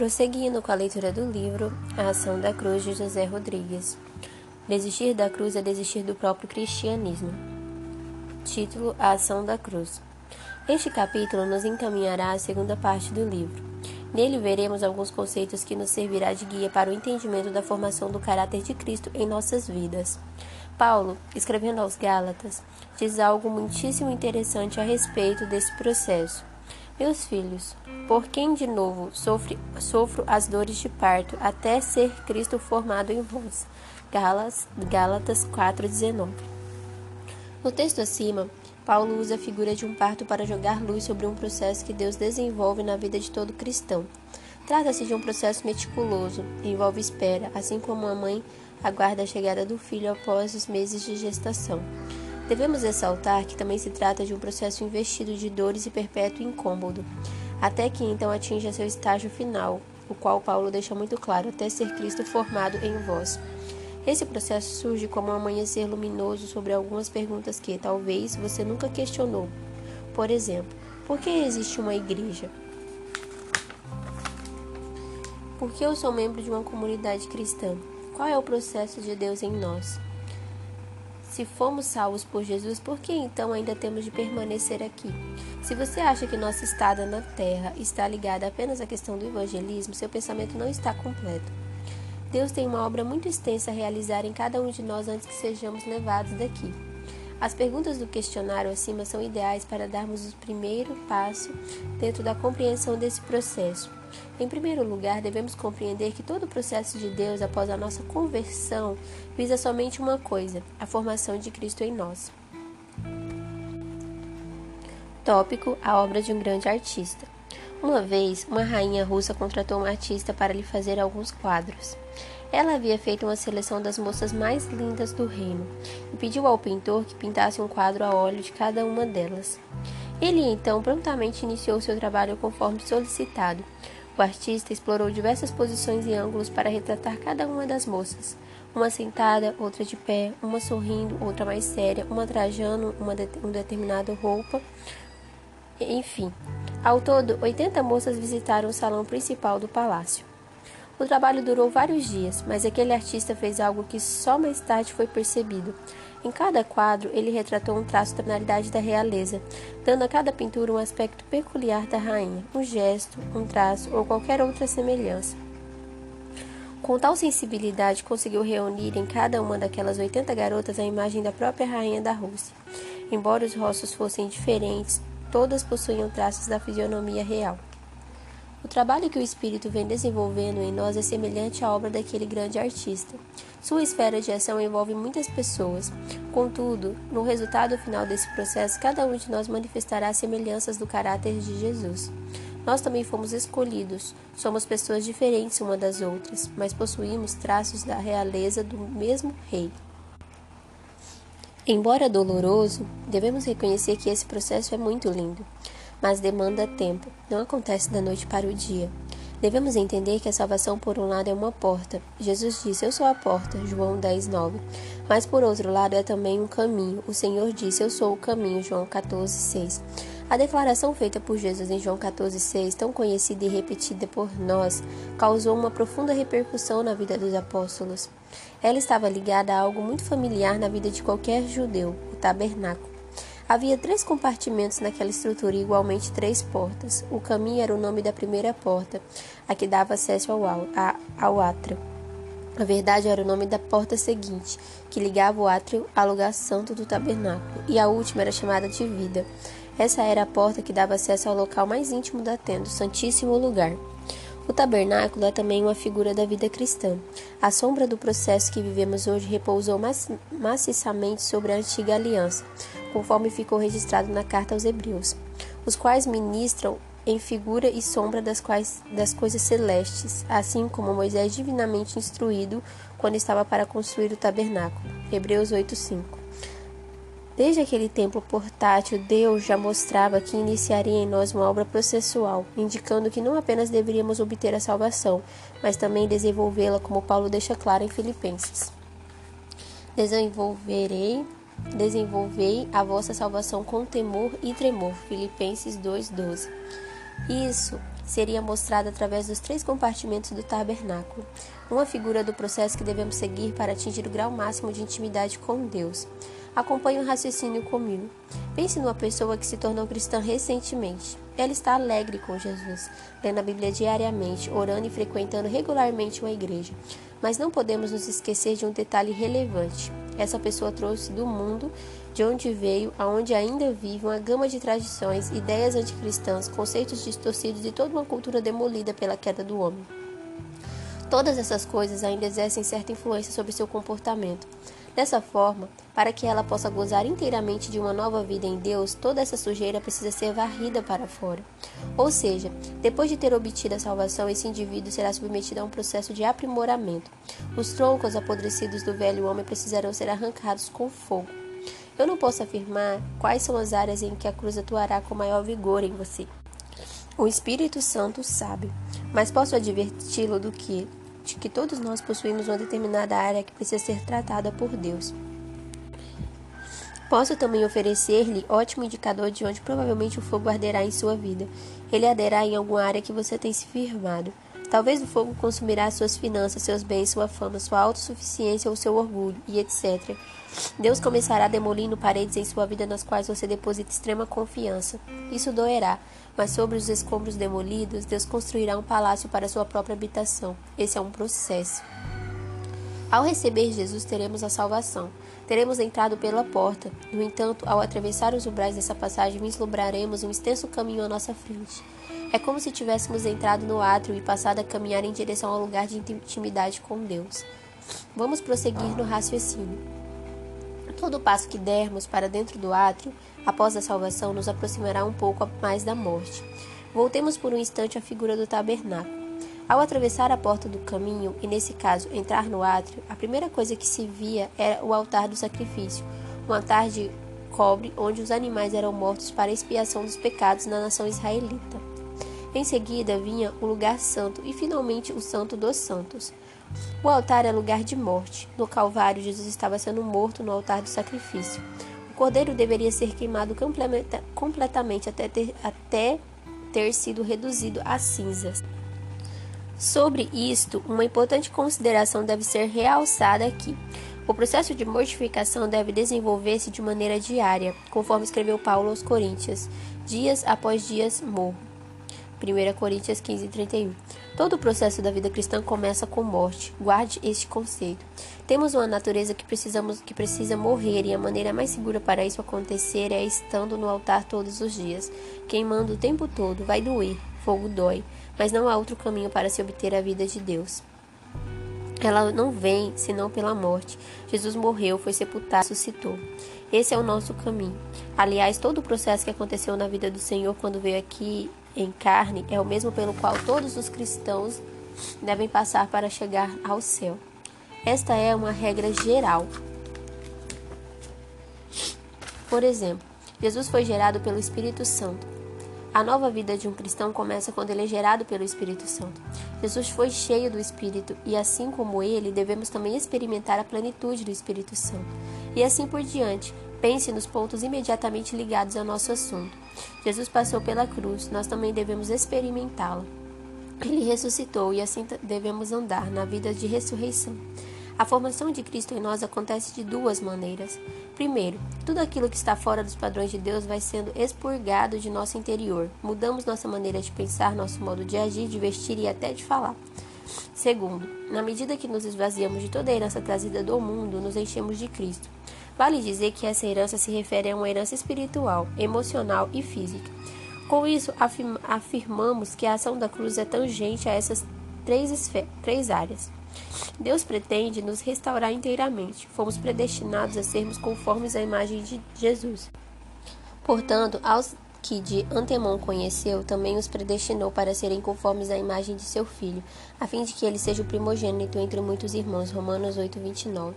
Prosseguindo com a leitura do livro A Ação da Cruz de José Rodrigues. Desistir da cruz é desistir do próprio cristianismo. Título A Ação da Cruz. Este capítulo nos encaminhará à segunda parte do livro. Nele veremos alguns conceitos que nos servirá de guia para o entendimento da formação do caráter de Cristo em nossas vidas. Paulo, escrevendo aos Gálatas, diz algo muitíssimo interessante a respeito desse processo. Meus filhos, por quem de novo sofre, sofro as dores de parto, até ser Cristo formado em vós. Gálatas 4,19 No texto acima, Paulo usa a figura de um parto para jogar luz sobre um processo que Deus desenvolve na vida de todo cristão. Trata-se de um processo meticuloso, envolve espera, assim como a mãe aguarda a chegada do filho após os meses de gestação. Devemos ressaltar que também se trata de um processo investido de dores e perpétuo incômodo, até que então atinja seu estágio final, o qual Paulo deixa muito claro, até ser Cristo formado em vós. Esse processo surge como um amanhecer luminoso sobre algumas perguntas que, talvez, você nunca questionou. Por exemplo, por que existe uma igreja? Por que eu sou membro de uma comunidade cristã? Qual é o processo de Deus em nós? Se fomos salvos por Jesus, por que então ainda temos de permanecer aqui? Se você acha que nossa estada na terra está ligada apenas à questão do evangelismo, seu pensamento não está completo. Deus tem uma obra muito extensa a realizar em cada um de nós antes que sejamos levados daqui. As perguntas do questionário acima são ideais para darmos o primeiro passo dentro da compreensão desse processo. Em primeiro lugar, devemos compreender que todo o processo de Deus após a nossa conversão visa somente uma coisa: a formação de Cristo em nós. Tópico: A obra de um grande artista. Uma vez, uma rainha russa contratou um artista para lhe fazer alguns quadros. Ela havia feito uma seleção das moças mais lindas do reino e pediu ao pintor que pintasse um quadro a óleo de cada uma delas. Ele então prontamente iniciou seu trabalho conforme solicitado. O artista explorou diversas posições e ângulos para retratar cada uma das moças. Uma sentada, outra de pé, uma sorrindo, outra mais séria, uma trajando uma, de, determinada roupa. Enfim, ao todo, 80 moças visitaram o salão principal do palácio. O trabalho durou vários dias, mas aquele artista fez algo que só mais tarde foi percebido. Em cada quadro, ele retratou um traço da tonalidade da realeza, dando a cada pintura um aspecto peculiar da rainha, um gesto, um traço ou qualquer outra semelhança. Com tal sensibilidade, conseguiu reunir em cada uma daquelas 80 garotas a imagem da própria rainha da Rússia. Embora os rostos fossem diferentes, todas possuíam traços da fisionomia real. O trabalho que o Espírito vem desenvolvendo em nós é semelhante à obra daquele grande artista. Sua esfera de ação envolve muitas pessoas. Contudo, no resultado final desse processo, cada um de nós manifestará semelhanças do caráter de Jesus. Nós também fomos escolhidos. Somos pessoas diferentes uma das outras, mas possuímos traços da realeza do mesmo Rei. Embora doloroso, devemos reconhecer que esse processo é muito lindo mas demanda tempo, não acontece da noite para o dia. Devemos entender que a salvação, por um lado, é uma porta. Jesus disse: Eu sou a porta, João 10, 9. Mas, por outro lado, é também um caminho. O Senhor disse: Eu sou o caminho, João 14, 6. A declaração feita por Jesus em João 14, 6, tão conhecida e repetida por nós, causou uma profunda repercussão na vida dos apóstolos. Ela estava ligada a algo muito familiar na vida de qualquer judeu: o tabernáculo. Havia três compartimentos naquela estrutura e igualmente três portas. O caminho era o nome da primeira porta, a que dava acesso ao, a, ao átrio. A verdade era o nome da porta seguinte, que ligava o átrio ao lugar santo do tabernáculo, e a última era chamada de vida. Essa era a porta que dava acesso ao local mais íntimo da tenda, o Santíssimo Lugar. O tabernáculo é também uma figura da vida cristã. A sombra do processo que vivemos hoje repousou maciçamente sobre a antiga aliança, conforme ficou registrado na carta aos Hebreus, os quais ministram em figura e sombra das, quais, das coisas celestes, assim como Moisés divinamente instruído quando estava para construir o tabernáculo. Hebreus 8:5. Desde aquele templo portátil, Deus já mostrava que iniciaria em nós uma obra processual, indicando que não apenas deveríamos obter a salvação, mas também desenvolvê-la, como Paulo deixa claro em Filipenses. Desenvolverei, desenvolvei a vossa salvação com temor e tremor. Filipenses 2:12. Isso seria mostrada através dos três compartimentos do tabernáculo, uma figura do processo que devemos seguir para atingir o grau máximo de intimidade com Deus. Acompanhe o raciocínio comigo. Pense numa pessoa que se tornou cristã recentemente. Ela está alegre com Jesus, lendo a Bíblia diariamente, orando e frequentando regularmente uma igreja. Mas não podemos nos esquecer de um detalhe relevante. Essa pessoa trouxe do mundo de onde veio, aonde ainda vive, uma gama de tradições, ideias anticristãs, conceitos distorcidos e toda uma cultura demolida pela queda do homem. Todas essas coisas ainda exercem certa influência sobre seu comportamento. Dessa forma, para que ela possa gozar inteiramente de uma nova vida em Deus, toda essa sujeira precisa ser varrida para fora. Ou seja, depois de ter obtido a salvação, esse indivíduo será submetido a um processo de aprimoramento. Os troncos apodrecidos do velho homem precisarão ser arrancados com fogo. Eu não posso afirmar quais são as áreas em que a cruz atuará com maior vigor em você. O Espírito Santo sabe, mas posso adverti-lo do que de que todos nós possuímos uma determinada área que precisa ser tratada por Deus. Posso também oferecer-lhe ótimo indicador de onde provavelmente o fogo arderá em sua vida. Ele arderá em alguma área que você tem se firmado. Talvez o fogo consumirá suas finanças, seus bens, sua fama, sua autossuficiência ou seu orgulho, e etc. Deus começará demolindo paredes em sua vida nas quais você deposita extrema confiança. Isso doerá, mas sobre os escombros demolidos, Deus construirá um palácio para sua própria habitação. Esse é um processo. Ao receber Jesus, teremos a salvação. Teremos entrado pela porta. No entanto, ao atravessar os umbrais dessa passagem, vislumbraremos um extenso caminho à nossa frente. É como se tivéssemos entrado no átrio e passado a caminhar em direção ao lugar de intimidade com Deus. Vamos prosseguir no raciocínio. Todo passo que dermos para dentro do átrio, após a salvação, nos aproximará um pouco mais da morte. Voltemos por um instante à figura do tabernáculo. Ao atravessar a porta do caminho, e nesse caso entrar no átrio, a primeira coisa que se via era o altar do sacrifício, um altar de cobre onde os animais eram mortos para expiação dos pecados na nação israelita. Em seguida vinha o lugar santo e finalmente o santo dos santos. O altar é lugar de morte. No Calvário, Jesus estava sendo morto no altar do sacrifício. O cordeiro deveria ser queimado completamente até ter, até ter sido reduzido a cinzas. Sobre isto, uma importante consideração deve ser realçada aqui. O processo de mortificação deve desenvolver-se de maneira diária, conforme escreveu Paulo aos Coríntios. Dias após dias morro. 1 Coríntios 15, 31. Todo o processo da vida cristã começa com morte. Guarde este conceito. Temos uma natureza que precisamos que precisa morrer e a maneira mais segura para isso acontecer é estando no altar todos os dias, queimando o tempo todo. Vai doer, fogo dói, mas não há outro caminho para se obter a vida de Deus. Ela não vem senão pela morte. Jesus morreu, foi sepultado, ressuscitou. Esse é o nosso caminho. Aliás, todo o processo que aconteceu na vida do Senhor quando veio aqui em carne é o mesmo pelo qual todos os cristãos devem passar para chegar ao céu. Esta é uma regra geral. Por exemplo, Jesus foi gerado pelo Espírito Santo. A nova vida de um cristão começa quando ele é gerado pelo Espírito Santo. Jesus foi cheio do Espírito e, assim como ele, devemos também experimentar a plenitude do Espírito Santo. E assim por diante, Pense nos pontos imediatamente ligados ao nosso assunto. Jesus passou pela cruz, nós também devemos experimentá-la. Ele ressuscitou e assim devemos andar na vida de ressurreição. A formação de Cristo em nós acontece de duas maneiras. Primeiro, tudo aquilo que está fora dos padrões de Deus vai sendo expurgado de nosso interior. Mudamos nossa maneira de pensar, nosso modo de agir, de vestir e até de falar. Segundo, na medida que nos esvaziamos de toda a herança trazida do mundo, nos enchemos de Cristo. Vale dizer que essa herança se refere a uma herança espiritual, emocional e física. Com isso, afirmamos que a ação da cruz é tangente a essas três, três áreas. Deus pretende nos restaurar inteiramente. Fomos predestinados a sermos conformes à imagem de Jesus. Portanto, aos que de antemão conheceu, também os predestinou para serem conformes à imagem de seu filho, a fim de que ele seja o primogênito entre muitos irmãos. Romanos 8, 29.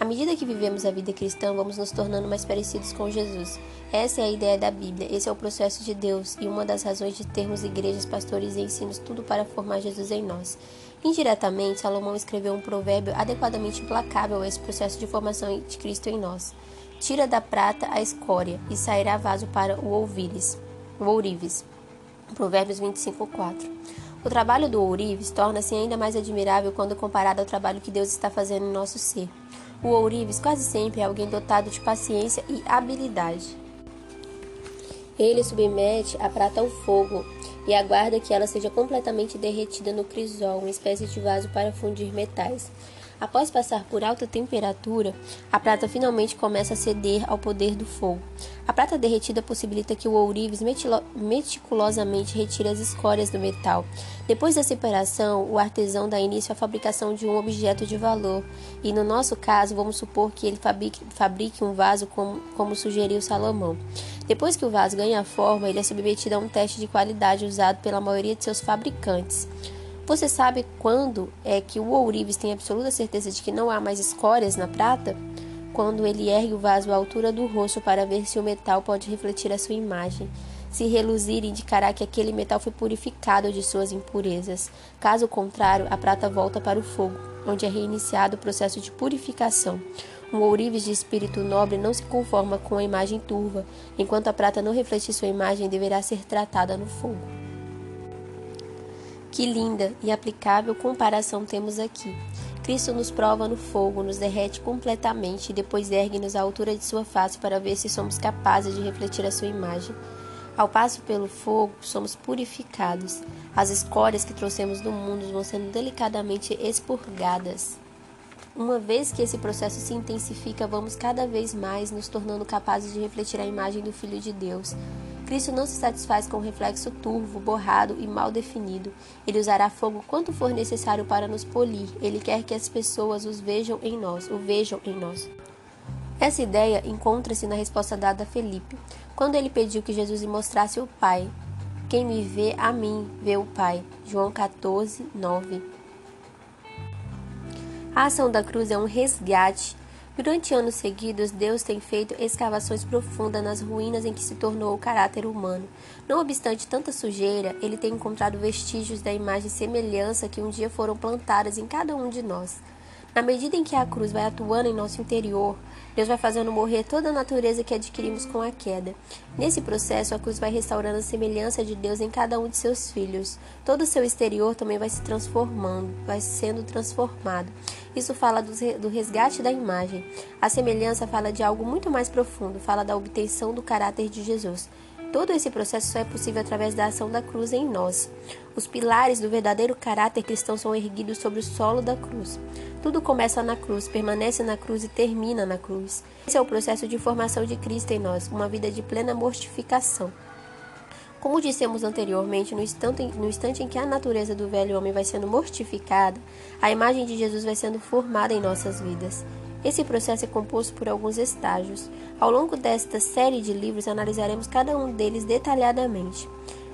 À medida que vivemos a vida cristã, vamos nos tornando mais parecidos com Jesus. Essa é a ideia da Bíblia, esse é o processo de Deus e uma das razões de termos igrejas, pastores e ensinos, tudo para formar Jesus em nós. Indiretamente, Salomão escreveu um provérbio adequadamente implacável a esse processo de formação de Cristo em nós. Tira da prata a escória, e sairá vaso para o ourives. O ourives. Provérbios 25, 4. O trabalho do ourives torna-se ainda mais admirável quando comparado ao trabalho que Deus está fazendo em nosso ser. O ourives quase sempre é alguém dotado de paciência e habilidade. Ele submete a prata ao fogo e aguarda que ela seja completamente derretida no crisol, uma espécie de vaso para fundir metais. Após passar por alta temperatura, a prata finalmente começa a ceder ao poder do fogo. A prata derretida possibilita que o ourives meticulosamente retire as escórias do metal. Depois da separação, o artesão dá início à fabricação de um objeto de valor, e no nosso caso, vamos supor que ele fabrique, fabrique um vaso como, como sugeriu Salomão. Depois que o vaso ganha forma, ele é submetido a um teste de qualidade usado pela maioria de seus fabricantes. Você sabe quando é que o ourives tem absoluta certeza de que não há mais escórias na prata? Quando ele ergue o vaso à altura do rosto para ver se o metal pode refletir a sua imagem. Se reluzir, indicará que aquele metal foi purificado de suas impurezas. Caso contrário, a prata volta para o fogo, onde é reiniciado o processo de purificação. Um ourives de espírito nobre não se conforma com a imagem turva. Enquanto a prata não refletir sua imagem, deverá ser tratada no fogo. Que linda e aplicável comparação temos aqui. Cristo nos prova no fogo, nos derrete completamente e depois ergue-nos à altura de sua face para ver se somos capazes de refletir a sua imagem. Ao passo pelo fogo, somos purificados. As escórias que trouxemos do mundo vão sendo delicadamente expurgadas. Uma vez que esse processo se intensifica, vamos cada vez mais nos tornando capazes de refletir a imagem do Filho de Deus. Cristo não se satisfaz com o reflexo turvo, borrado e mal definido. Ele usará fogo quanto for necessário para nos polir. Ele quer que as pessoas os vejam em nós, o vejam em nós. Essa ideia encontra-se na resposta dada a Felipe, quando ele pediu que Jesus lhe mostrasse o Pai. Quem me vê a mim, vê o Pai. João 14, 9. A ação da cruz é um resgate Durante anos seguidos, Deus tem feito escavações profundas nas ruínas em que se tornou o caráter humano. Não obstante tanta sujeira, ele tem encontrado vestígios da imagem e semelhança que um dia foram plantadas em cada um de nós. Na medida em que a cruz vai atuando em nosso interior, Deus vai fazendo morrer toda a natureza que adquirimos com a queda. Nesse processo, a cruz vai restaurando a semelhança de Deus em cada um de seus filhos. Todo o seu exterior também vai se transformando, vai sendo transformado. Isso fala do resgate da imagem. A semelhança fala de algo muito mais profundo, fala da obtenção do caráter de Jesus. Todo esse processo só é possível através da ação da cruz em nós. Os pilares do verdadeiro caráter cristão são erguidos sobre o solo da cruz. Tudo começa na cruz, permanece na cruz e termina na cruz. Esse é o processo de formação de Cristo em nós, uma vida de plena mortificação. Como dissemos anteriormente, no instante, no instante em que a natureza do velho homem vai sendo mortificada, a imagem de Jesus vai sendo formada em nossas vidas. Esse processo é composto por alguns estágios. Ao longo desta série de livros, analisaremos cada um deles detalhadamente.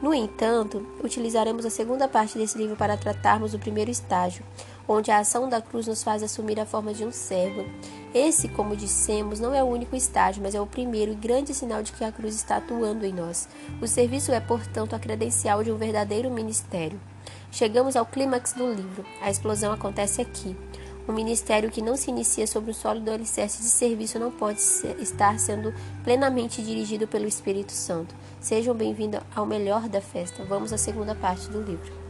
No entanto, utilizaremos a segunda parte desse livro para tratarmos do primeiro estágio, onde a ação da cruz nos faz assumir a forma de um servo. Esse, como dissemos, não é o único estágio, mas é o primeiro e grande sinal de que a cruz está atuando em nós. O serviço é, portanto, a credencial de um verdadeiro ministério. Chegamos ao clímax do livro. A explosão acontece aqui. Um ministério que não se inicia sobre o sólido alicerce de serviço não pode ser, estar sendo plenamente dirigido pelo Espírito Santo. Sejam bem-vindos ao melhor da festa. Vamos à segunda parte do livro.